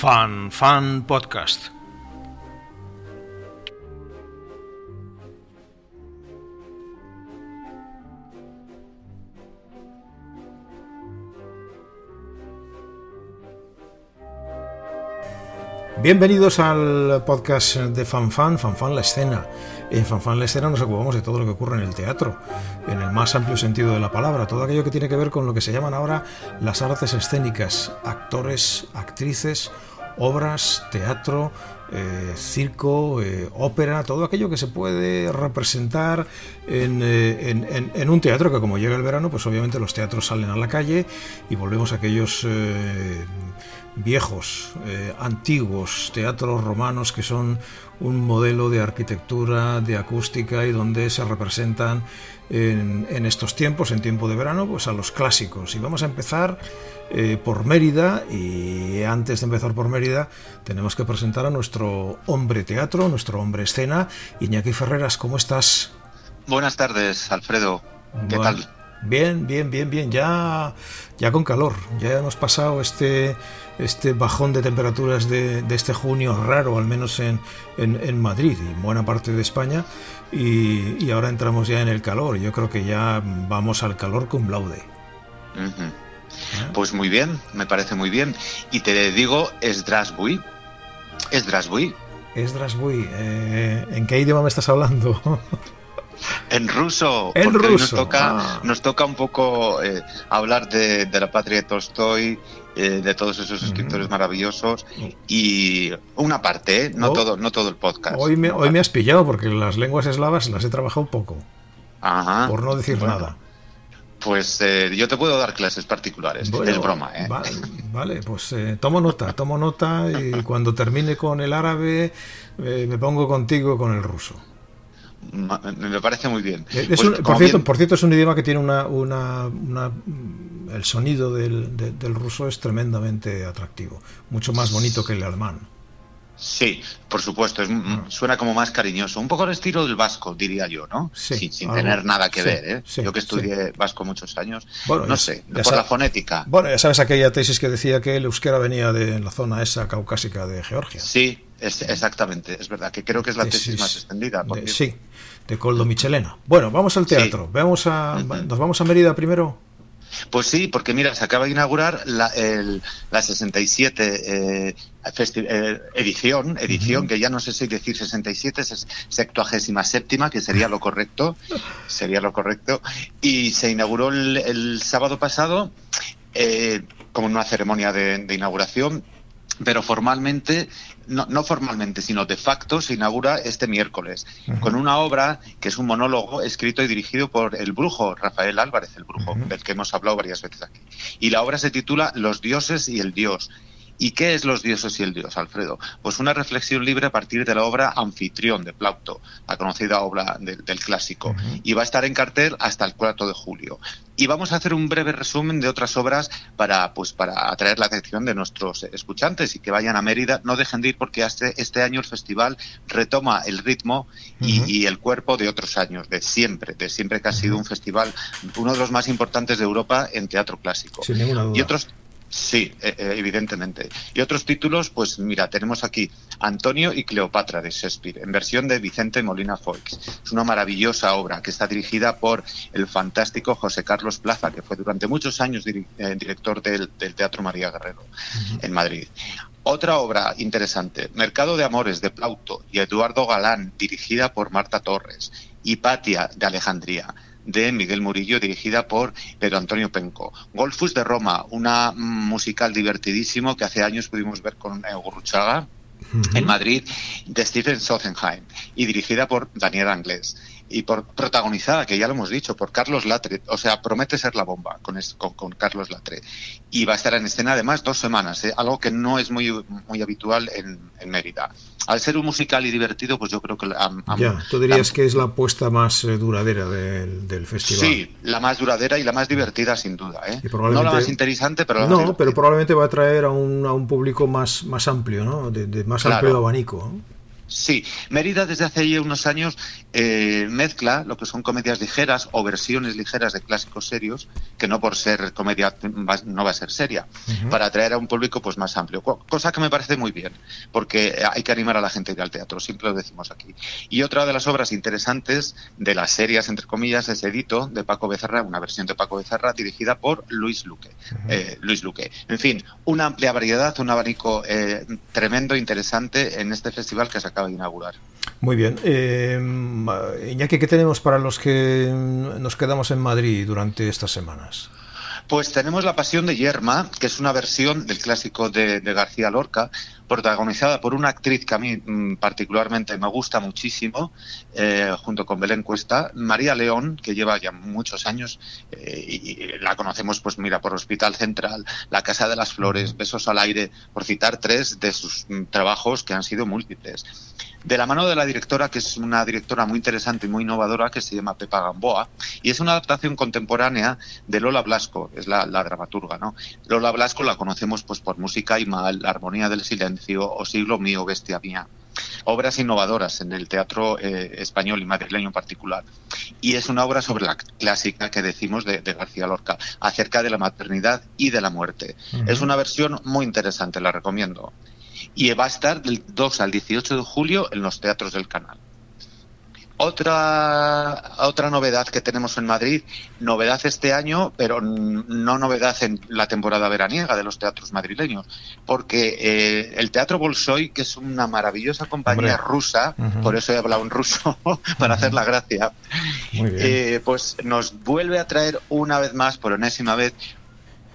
Fan Fan Podcast. Bienvenidos al podcast de FanFan, FanFan la escena. En FanFan la escena nos ocupamos de todo lo que ocurre en el teatro, en el más amplio sentido de la palabra, todo aquello que tiene que ver con lo que se llaman ahora las artes escénicas, actores, actrices, obras, teatro, eh, circo, eh, ópera, todo aquello que se puede representar en, eh, en, en, un teatro que como llega el verano, pues obviamente los teatros salen a la calle y volvemos a aquellos viejos, eh, antiguos teatros romanos que son un modelo de arquitectura, de acústica y donde se representan en, estos tiempos, en tiempo de verano, pues a los clásicos. Y vamos a empezar eh, por Mérida y antes de empezar por Mérida tenemos que presentar a nuestro hombre teatro, nuestro hombre escena. Iñaki Ferreras, ¿cómo estás? Buenas tardes, Alfredo. ¿Qué tal? Bien, bien, bien, bien. Ya, ya con calor. Ya hemos pasado este este bajón de temperaturas de, este junio raro, al menos en, en, Madrid y en buena parte de España, y, ahora entramos ya en el calor. Yo creo que ya vamos al calor con laude. ¿Eh? Pues muy bien, me parece muy bien. Y te digo, es Drasbuy. Es Drasbuy. Es Drasbuy. Eh, ¿En qué idioma me estás hablando? En ruso. En ruso. Nos toca, ah. nos toca un poco eh, hablar de, de, la patria de Tolstoy, eh, de todos esos escritores maravillosos y una parte, ¿eh? no, oh. todo, no todo el podcast. Hoy me, hoy me has pillado porque las lenguas eslavas las he trabajado poco. Ajá. Por no decir nada. Pues eh, yo te puedo dar clases particulares, es broma. ¿eh? Vale, pues tomo nota, tomo nota y cuando termine con el árabe me pongo contigo con el ruso. Me parece muy bien. Pues, por, cierto, por cierto, es un idioma que tiene una, una, una el sonido del, del, ruso es tremendamente atractivo, mucho más bonito que el alemán. Sí, por supuesto, es, ah. suena como más cariñoso, un poco al estilo del vasco, diría yo, ¿no? Sí, sin, tener nada que ver, ¿eh? yo que estudié vasco muchos años, bueno, no sé, por la fonética. Bueno, ya sabes aquella tesis que decía que el euskera venía de la zona esa caucásica de Georgia. Sí, es, exactamente, es verdad, que creo que es la tesis, más extendida. sí, de Coldo Michelena. Bueno, vamos al teatro, Vamos a, ¿nos vamos a Mérida primero? Pues sí, porque mira, se acaba de inaugurar la, el, la 67 eh, eh, edición, edición que ya no sé si decir 67, es 77, que sería lo correcto, sería lo correcto, y se inauguró el, sábado pasado eh, como una ceremonia de inauguración pero formalmente, no, no, formalmente, sino de facto, se inaugura este miércoles, con una obra que es un monólogo escrito y dirigido por el brujo, Rafael Álvarez, el brujo, del que hemos hablado varias veces aquí. Y la obra se titula Los dioses y el dios. ¿Y qué es los dioses y el dios, Alfredo? Pues una reflexión libre a partir de la obra Anfitrión de Plauto, la conocida obra del clásico. Y va a estar en cartel hasta el 4 de julio. Y vamos a hacer un breve resumen de otras obras para, pues, para atraer la atención de nuestros escuchantes y que vayan a Mérida. No dejen de ir porque este, este año el festival retoma el ritmo y, el cuerpo de otros años, de siempre, de siempre que ha sido un festival, uno de los más importantes de Europa en teatro clásico. Y otros Sí, e, e, evidentemente. Y otros títulos, pues mira, tenemos aquí Antonio y Cleopatra de Shakespeare, en versión de Vicente Molina Foix. Es una maravillosa obra que está dirigida por el fantástico José Carlos Plaza, que fue durante muchos años eh, director del, Teatro María Guerrero en Madrid. Otra obra interesante, Mercado de Amores de Plauto y Eduardo Galán, dirigida por Marta Torres. Hipatia de Alejandría de Miguel Murillo, dirigida por Pedro Antonio Penco. Golfus de Roma, una musical divertidísimo que hace años pudimos ver con Gurruchaga en Madrid, de Stephen Sothenheim, y dirigida por Daniel Anglés. Y por protagonizada, que ya lo hemos dicho, por Carlos Latre. O sea, promete ser la bomba con, con, Carlos Latre. Y va a estar en escena además dos semanas, ¿eh? algo que no es muy, muy habitual en, Mérida. Al ser un musical y divertido, pues yo creo que... ya, tú dirías que es la apuesta más eh, duradera del, festival. Sí, la más duradera y la más divertida, sin duda. ¿eh? No la más interesante, pero No, pero probablemente va a atraer a un, a un público más, más amplio, ¿no? De, más amplio abanico. Sí, Mérida desde hace ya unos años eh, mezcla lo que son comedias ligeras o versiones ligeras de clásicos serios, que no por ser comedia no va a ser seria, para atraer a un público pues más amplio. Cosa que me parece muy bien, porque hay que animar a la gente a ir al teatro, siempre lo decimos aquí. Y otra de las obras interesantes de las series, entre comillas, es Edito, de Paco Becerra, una versión de Paco Becerra dirigida por Luis Luque. Eh, Luis Luque. En fin, una amplia variedad, un abanico eh, tremendo, interesante en este festival que se acaba inaugurar. Muy bien. Eh, Iñaki, ¿qué tenemos para los que nos quedamos en Madrid durante estas semanas? Pues tenemos La Pasión de Yerma, que es una versión del clásico de, García Lorca, protagonizada por una actriz que a mí mm, particularmente me gusta muchísimo, eh, junto con Belén Cuesta, María León, que lleva ya muchos años eh, y, la conocemos, pues mira, por Hospital Central, La Casa de las Flores, Besos al Aire, por citar tres de sus mm, trabajos que han sido múltiples de la mano de la directora, que es una directora muy interesante y muy innovadora, que se llama Pepa Gamboa, y es una adaptación contemporánea de Lola Blasco, es la, dramaturga, ¿no? Lola Blasco la conocemos pues por Música y Mal, La Armonía del Silencio o Siglo Mío, Bestia Mía. Obras innovadoras en el teatro eh, español y madrileño en particular. Y es una obra sobre la clásica que decimos de, García Lorca, acerca de la maternidad y de la muerte. Es una versión muy interesante, la recomiendo y va a estar del 2 al 18 de julio en los teatros del canal. Otra, otra novedad que tenemos en Madrid, novedad este año, pero no novedad en la temporada veraniega de los teatros madrileños, porque eh, el Teatro Bolshoi, que es una maravillosa compañía rusa, por eso he hablado en ruso, para hacer la gracia, eh, pues nos vuelve a traer una vez más, por enésima vez,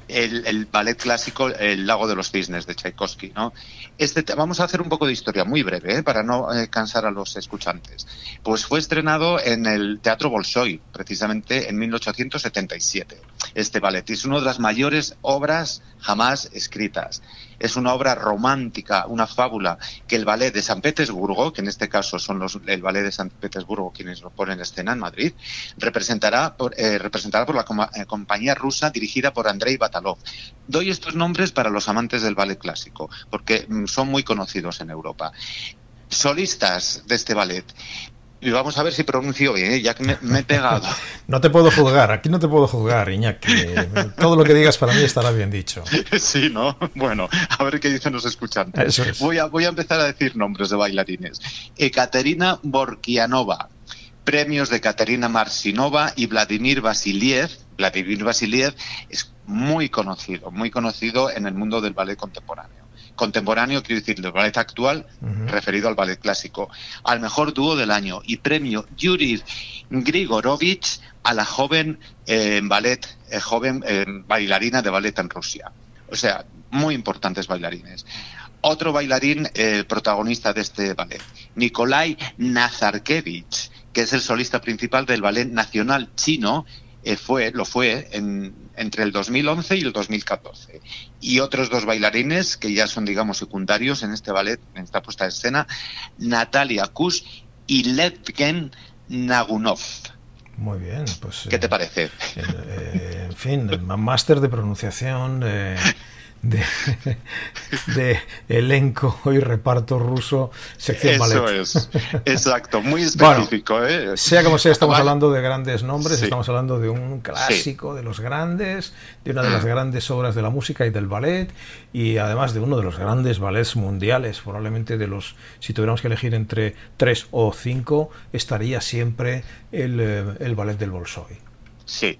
el, ballet clásico El lago de los cisnes de Tchaikovsky. ¿no? Este, vamos a hacer un poco de historia muy breve ¿eh? para no eh, cansar a los escuchantes. Pues fue estrenado en el Teatro Bolshoi, precisamente en 1877. Este ballet es una de las mayores obras jamás escritas. Es una obra romántica, una fábula que el ballet de San Petersburgo, que en este caso son los, el ballet de San Petersburgo quienes lo ponen en escena en Madrid, representará por, eh, representará por la compañía rusa dirigida por Andrei Batalov. Doy estos nombres para los amantes del ballet clásico, porque mm, son muy conocidos en Europa. Solistas de este ballet. Y vamos a ver si pronuncio bien, ¿eh? ya que me, he pegado. no te puedo juzgar, aquí no te puedo juzgar, Iñaki. Todo lo que digas para mí estará bien dicho. Sí, ¿no? Bueno, a ver qué dicen los escuchantes. Voy, a, voy a empezar a decir nombres de bailarines. Ekaterina Borkianova, premios de Katerina Marsinova y Vladimir Vasiliev. Vladimir Vasiliev es muy conocido, muy conocido en el mundo del ballet contemporáneo. Contemporáneo, quiero decir, del ballet actual, referido al ballet clásico. Al mejor dúo del año y premio Yuri Grigorovich a la joven eh, ballet, eh, joven eh, bailarina de ballet en Rusia. O sea, muy importantes bailarines. Otro bailarín protagonista de este ballet, Nikolai Nazarkevich, que es el solista principal del ballet nacional chino eh, fue, lo fue entre el 2011 y el 2014. Y otros dos bailarines que ya son, digamos, secundarios en este ballet, en esta puesta de escena, Natalia Kush y Letgen Nagunov. Muy bien, pues. ¿Qué te eh, parece? Eh, en fin, máster de pronunciación de, elenco y reparto ruso, sección Eso es, exacto, muy específico. ¿eh? Sea como sea, estamos hablando de grandes nombres, estamos hablando de un clásico de los grandes, de una de las grandes obras de la música y del ballet, y además de uno de los grandes ballets mundiales, probablemente de los, si tuviéramos que elegir entre tres o cinco, estaría siempre el, eh, el ballet del Bolshoi. Sí,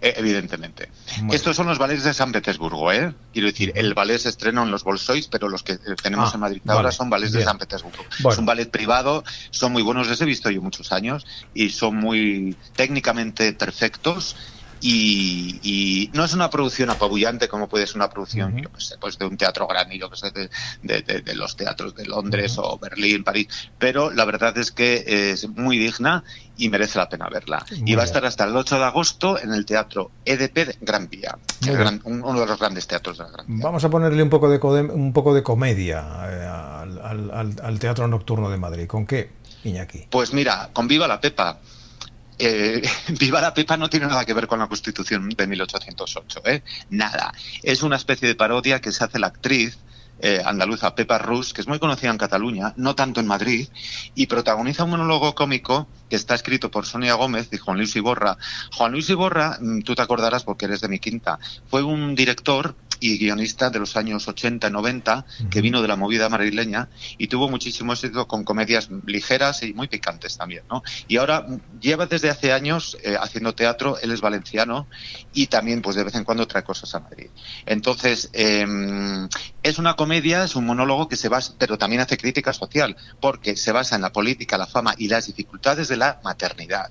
e, evidentemente. Estos son los ballets de San Petersburgo, ¿eh? Quiero decir, el ballet se estrena en los Bolsois, pero los que tenemos ah, en Madrid ahora son ballets de San Petersburgo. Es un ballet privado, son muy buenos, les he visto yo muchos años y son muy técnicamente perfectos y, no es una producción apabullante como puede ser una producción, yo sé, pues de un teatro grande, yo que sé, de, los teatros de Londres o Berlín, París, pero la verdad es que es muy digna y merece la pena verla. y va a estar hasta el 8 de agosto en el Teatro EDP de Gran Vía, uno de los grandes teatros de la Gran Vía. Vamos a ponerle un poco de, un poco de comedia eh, al, Teatro Nocturno de Madrid. ¿Con qué, Iñaki? Pues mira, con Viva la Pepa. Eh, Viva la Pepa no tiene nada que ver con la Constitución de 1808, ¿eh? Nada. Es una especie de parodia que se hace la actriz eh, andaluza Pepa Rus, que es muy conocida en Cataluña, no tanto en Madrid, y protagoniza un monólogo cómico que está escrito por Sonia Gómez y Juan Luis Iborra. Juan Luis Iborra, mm, tú te acordarás porque eres de mi quinta, fue un director y guionista de los años 80 y 90, que vino de la movida madrileña y tuvo muchísimo éxito con comedias ligeras y muy picantes también, ¿no? Y ahora lleva desde hace años eh, haciendo teatro, él es valenciano y también pues de vez en cuando trae cosas a Madrid. Entonces, em, es una comedia, es un monólogo que se basa, pero también hace crítica social, porque se basa en la política, la fama y las dificultades de la maternidad.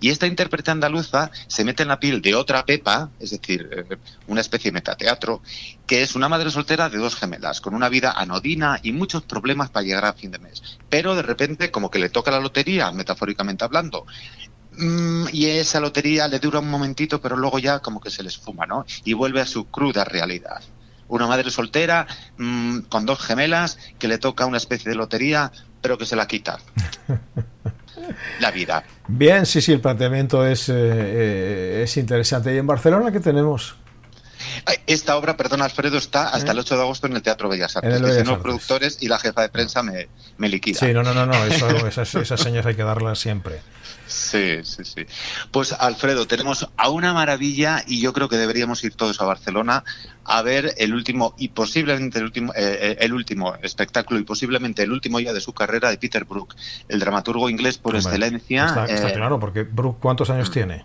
Y esta intérprete andaluza se mete en la piel de otra Pepa, es decir, eh, una especie de metateatro, que es una madre soltera de dos gemelas, con una vida anodina y muchos problemas para llegar a fin de mes. Pero de repente, como que le toca la lotería, metafóricamente hablando, mm, y esa lotería le dura un momentito, pero luego ya como que se les fuma, ¿no? Y vuelve a su cruda realidad. Una madre soltera mm, con dos gemelas que le toca una especie de lotería, pero que se la quita. la vida. Bien, sí, sí, el planteamiento es, eh, eh, es interesante. ¿Y en Barcelona qué tenemos? Esta obra, perdón Alfredo, está hasta el 8 de agosto en el Teatro Bellas Artes. Que los productores y la jefa de prensa me, me liquidan. Sí, no, no, no, no esas, esas señas hay que darlas siempre. Sí, sí, sí. Pues Alfredo, tenemos a una maravilla y yo creo que deberíamos ir todos a Barcelona a ver el último y posiblemente el último, eh, eh, el último espectáculo y posiblemente el último ya de su carrera de Peter Brook, el dramaturgo inglés por excelencia. Está, está, eh, claro, porque Brook, ¿cuántos años tiene?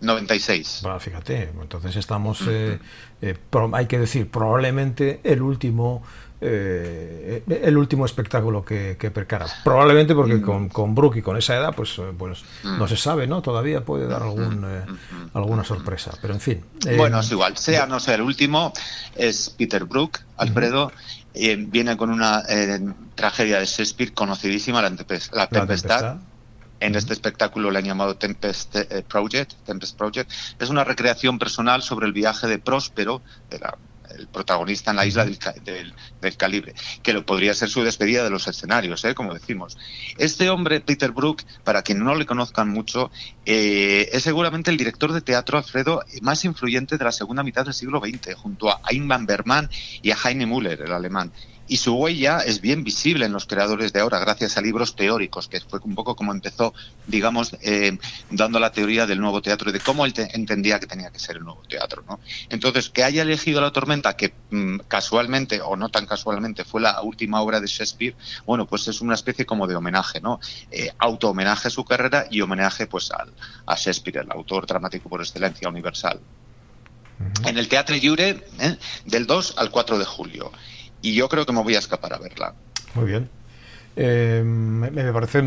96. Bueno, fíjate, entonces estamos, eh, eh, hay que decir, probablemente el último eh, el último espectáculo que, que percara. Probablemente porque con, con Brooke y con esa edad, pues, pues no se sabe, ¿no? Todavía puede dar algún, mm. alguna sorpresa, pero en fin. bueno, es igual, sea no sea el último, es Peter Brook, Alfredo. viene con una tragedia de Shakespeare conocidísima, La, Tempestad, en este espectáculo le han llamado Tempest eh, Project, Tempest Project. Es una recreación personal sobre el viaje de Próspero, el protagonista en la isla del, Calibre, que lo podría ser su despedida de los escenarios, ¿eh? como decimos. Este hombre, Peter Brook, para quien no le conozcan mucho, eh, es seguramente el director de teatro, Alfredo, más influyente de la segunda mitad del siglo XX, junto a Ingmar Bergman y a Heine Müller, el alemán y su huella es bien visible en los creadores de ahora, gracias a libros teóricos, que fue un poco como empezó, digamos, eh, dando la teoría del nuevo teatro y de cómo él entendía que tenía que ser el nuevo teatro. ¿no? Entonces, que haya elegido La Tormenta, que mm, casualmente, o no tan casualmente, fue la última obra de Shakespeare, bueno, pues es una especie como de homenaje, ¿no? Eh, auto-homenaje a su carrera y homenaje pues al, a Shakespeare, el autor dramático por excelencia universal. En el Teatro Lliure, ¿eh? del 2 al 4 de julio y yo creo que me voy a escapar a verla. Muy bien. Eh, me, parece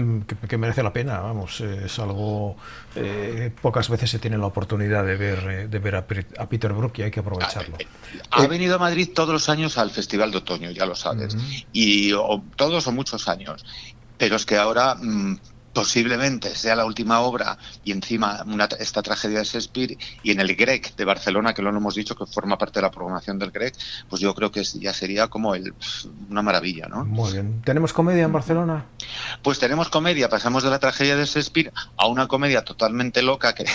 que, merece la pena, vamos, es algo eh, pocas veces se tiene la oportunidad de ver eh, de ver a, Peter Brook y hay que aprovecharlo. Ha, venido a Madrid todos los años al Festival de Otoño, ya lo sabes, y todos o muchos años, pero es que ahora mm, posiblemente sea la última obra y encima esta tragedia de Shakespeare y en el Grec de Barcelona, que lo hemos dicho que forma parte de la programación del Grec, pues yo creo que ya sería como el, una maravilla, ¿no? Muy bien. ¿Tenemos comedia en Barcelona? Pues tenemos comedia, pasamos de la tragedia de Shakespeare a una comedia totalmente loca que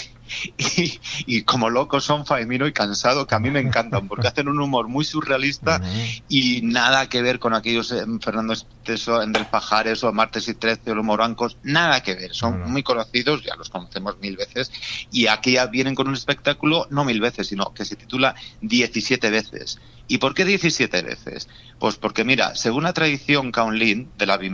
y, como locos son Faemino y Cansado, que a mí me encantan, porque hacen un humor muy surrealista y nada que ver con aquellos eh, Fernando Esteso, en Del Pajares o Martes y Trece o los Morancos, nada nada que ver, son muy conocidos, ya los conocemos mil veces, y aquí ya vienen con un espectáculo, no mil veces, sino que se titula 17 veces. ¿Y por qué 17 veces? Pues porque, mira, según la tradición Kaolin de la de,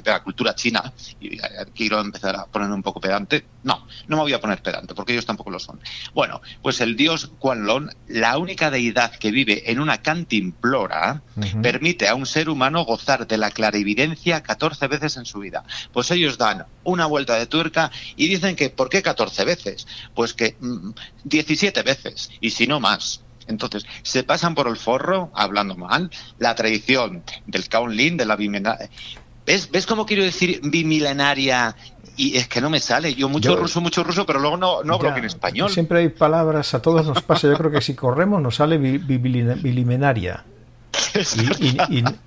de, la cultura china, y quiero empezar a poner un poco pedante, no, no me voy a poner pedante porque ellos tampoco lo son. Bueno, pues el dios Lon, la única deidad que vive en una cantimplora, permite a un ser humano gozar de la clarividencia 14 veces en su vida. Pues ellos dan una vuelta de tuerca y dicen que ¿por qué 14 veces? Pues que 17 mm, veces, y si no más. Entonces, se pasan por el forro, hablando mal, la tradición del Kaunlin, de la bimilenaria. ¿Ves, ¿Ves cómo quiero decir bimilenaria? Y es que no me sale. Yo mucho ruso, mucho ruso, pero luego no, no hablo en español. Siempre hay palabras, a todos nos pasa. Yo creo que si corremos nos sale bilimenaria.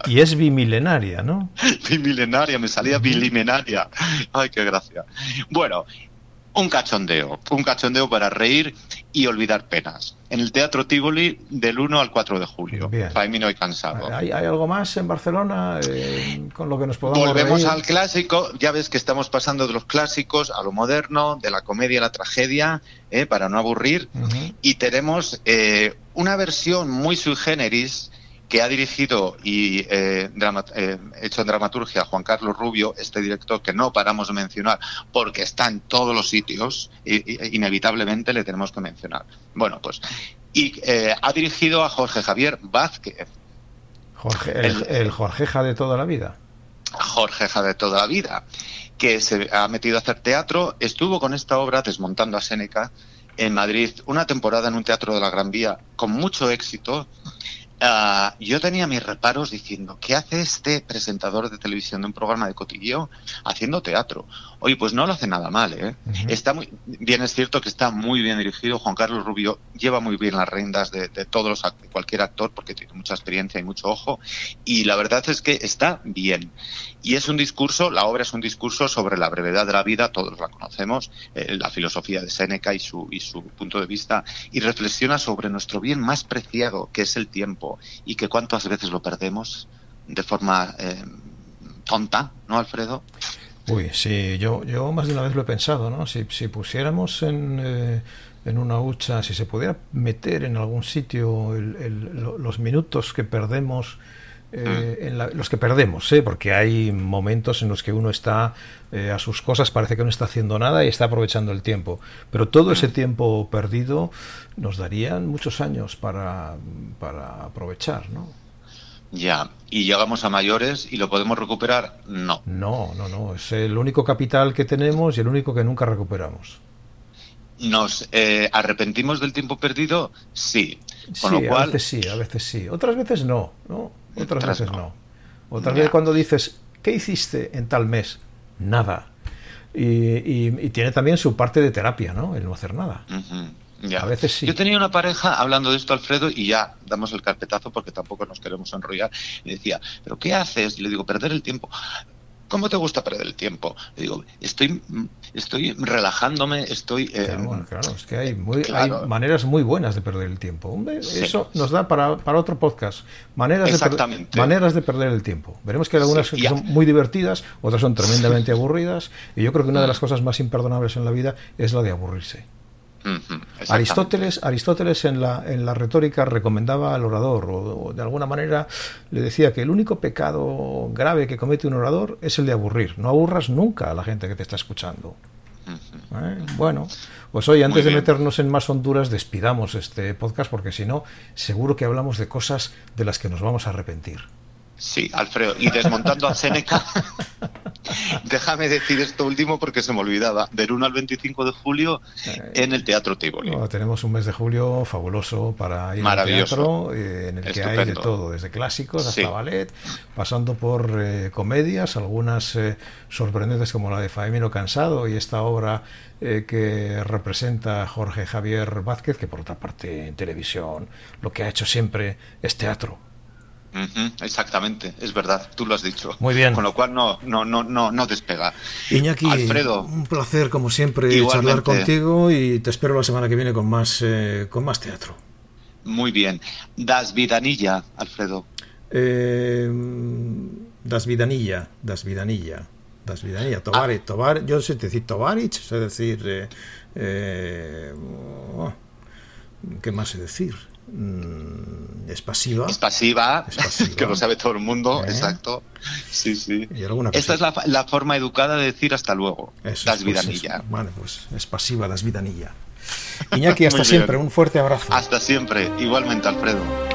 Y, es bimilenaria, ¿no? Bimilenaria, me salía bilimenaria. Ay, qué gracia. Bueno, un cachondeo, un cachondeo para reír y olvidar penas. En el Teatro Tivoli del 1 al 4 de julio. Para mí no hay cansado. ¿Hay, algo más en Barcelona eh, con lo que nos podamos Volvemos al clásico. Ya ves que estamos pasando de los clásicos a lo moderno, de la comedia a la tragedia, eh, para no aburrir. Y tenemos eh, una versión muy sui generis que ha dirigido y eh, eh, hecho en dramaturgia Juan Carlos Rubio, este director que no paramos de mencionar porque está en todos los sitios, e, inevitablemente le tenemos que mencionar. Bueno, pues, y eh, ha dirigido a Jorge Javier Vázquez. Jorge, el, el, Jorgeja de toda la vida. Jorgeja de toda la vida, que se ha metido a hacer teatro, estuvo con esta obra desmontando a Séneca en Madrid una temporada en un teatro de la Gran Vía con mucho éxito Ah, yo tenía mis reparos diciendo, ¿qué hace este presentador de televisión de un programa de cotilleo haciendo teatro? Oye, pues no lo hace nada mal, ¿eh? Está muy bien, es cierto que está muy bien dirigido. Juan Carlos Rubio lleva muy bien las riendas de, todos los cualquier actor porque tiene mucha experiencia y mucho ojo. Y la verdad es que está bien. Y es un discurso, la obra es un discurso sobre la brevedad de la vida, todos la conocemos, eh, la filosofía de Séneca y su, y su punto de vista, y reflexiona sobre nuestro bien más preciado, que es el tiempo, y que cuántas veces lo perdemos de forma eh, tonta, ¿no, Alfredo? Uy, sí, yo, yo más de una vez lo he pensado, ¿no? Si, si pusiéramos en, eh, en una hucha, si se pudiera meter en algún sitio los minutos que perdemos, eh, mm. en los que perdemos, ¿eh? porque hay momentos en los que uno está eh, a sus cosas, parece que no está haciendo nada y está aprovechando el tiempo, pero todo ese mm. tiempo perdido nos darían muchos años para, para aprovechar, ¿no? Ya, y llegamos a mayores y lo podemos recuperar, no. No, no, no, es el único capital que tenemos y el único que nunca recuperamos. ¿Nos eh, arrepentimos del tiempo perdido? Sí. Con lo cual... a veces sí, a veces sí. Otras veces no, ¿no? Otras, veces no. Otras veces cuando dices, ¿qué hiciste en tal mes? Nada. Y, tiene también su parte de terapia, ¿no? El no hacer nada. A veces sí. Yo tenía una pareja hablando de esto, Alfredo, y ya damos el carpetazo porque tampoco nos queremos enrollar. Y decía, ¿pero qué haces? Y le digo, perder el tiempo. ¿Cómo te gusta perder el tiempo? Le digo, estoy, estoy relajándome, estoy... Eh, claro, es que hay, maneras muy buenas de perder el tiempo. Eso nos da para, otro podcast. Maneras De maneras de perder el tiempo. Veremos que hay algunas que son muy divertidas, otras son tremendamente aburridas, y yo creo que una de las cosas más imperdonables en la vida es la de aburrirse. Aristóteles, Aristóteles en la, en la retórica recomendaba al orador, o, de alguna manera le decía que el único pecado grave que comete un orador es el de aburrir. No aburras nunca a la gente que te está escuchando. ¿Eh? Bueno, pues hoy antes de meternos en más honduras, despidamos este podcast porque si no, seguro que hablamos de cosas de las que nos vamos a arrepentir. Sí, Alfredo. Y desmontando a Seneca, déjame decir esto último porque se me olvidaba. Del 1 al 25 de julio en el Teatro Tivoli. tenemos un mes de julio fabuloso para ir al teatro, eh, en el que hay de todo, desde clásicos hasta ballet, pasando por eh, comedias, algunas eh, sorprendentes como la de Faemino Cansado y esta obra que representa Jorge Javier Vázquez, que por otra parte en televisión lo que ha hecho siempre es teatro exactamente, es verdad, tú lo has dicho. Muy bien. Con lo cual no, no, no, no, no despega. Iñaki, Alfredo, un placer como siempre charlar contigo y te espero la semana que viene con más, eh, con más teatro. Muy bien. Das Vidanilla, Alfredo. Eh, das Vidanilla, Das Vidanilla. Das Vidanilla, Tovar, ah. Tovar, yo sé decir Tovarich, sé decir... Eh, eh oh, ¿Qué más sé decir? Mm, Es pasiva. Es pasiva, que lo sabe todo el mundo, ¿Eh? exacto. Sí, sí. Esta es la, forma educada de decir hasta luego. das pues vidanilla. vale, pues es pasiva, das vidanilla. Iñaki, hasta siempre, un fuerte abrazo. Hasta siempre, igualmente, Alfredo.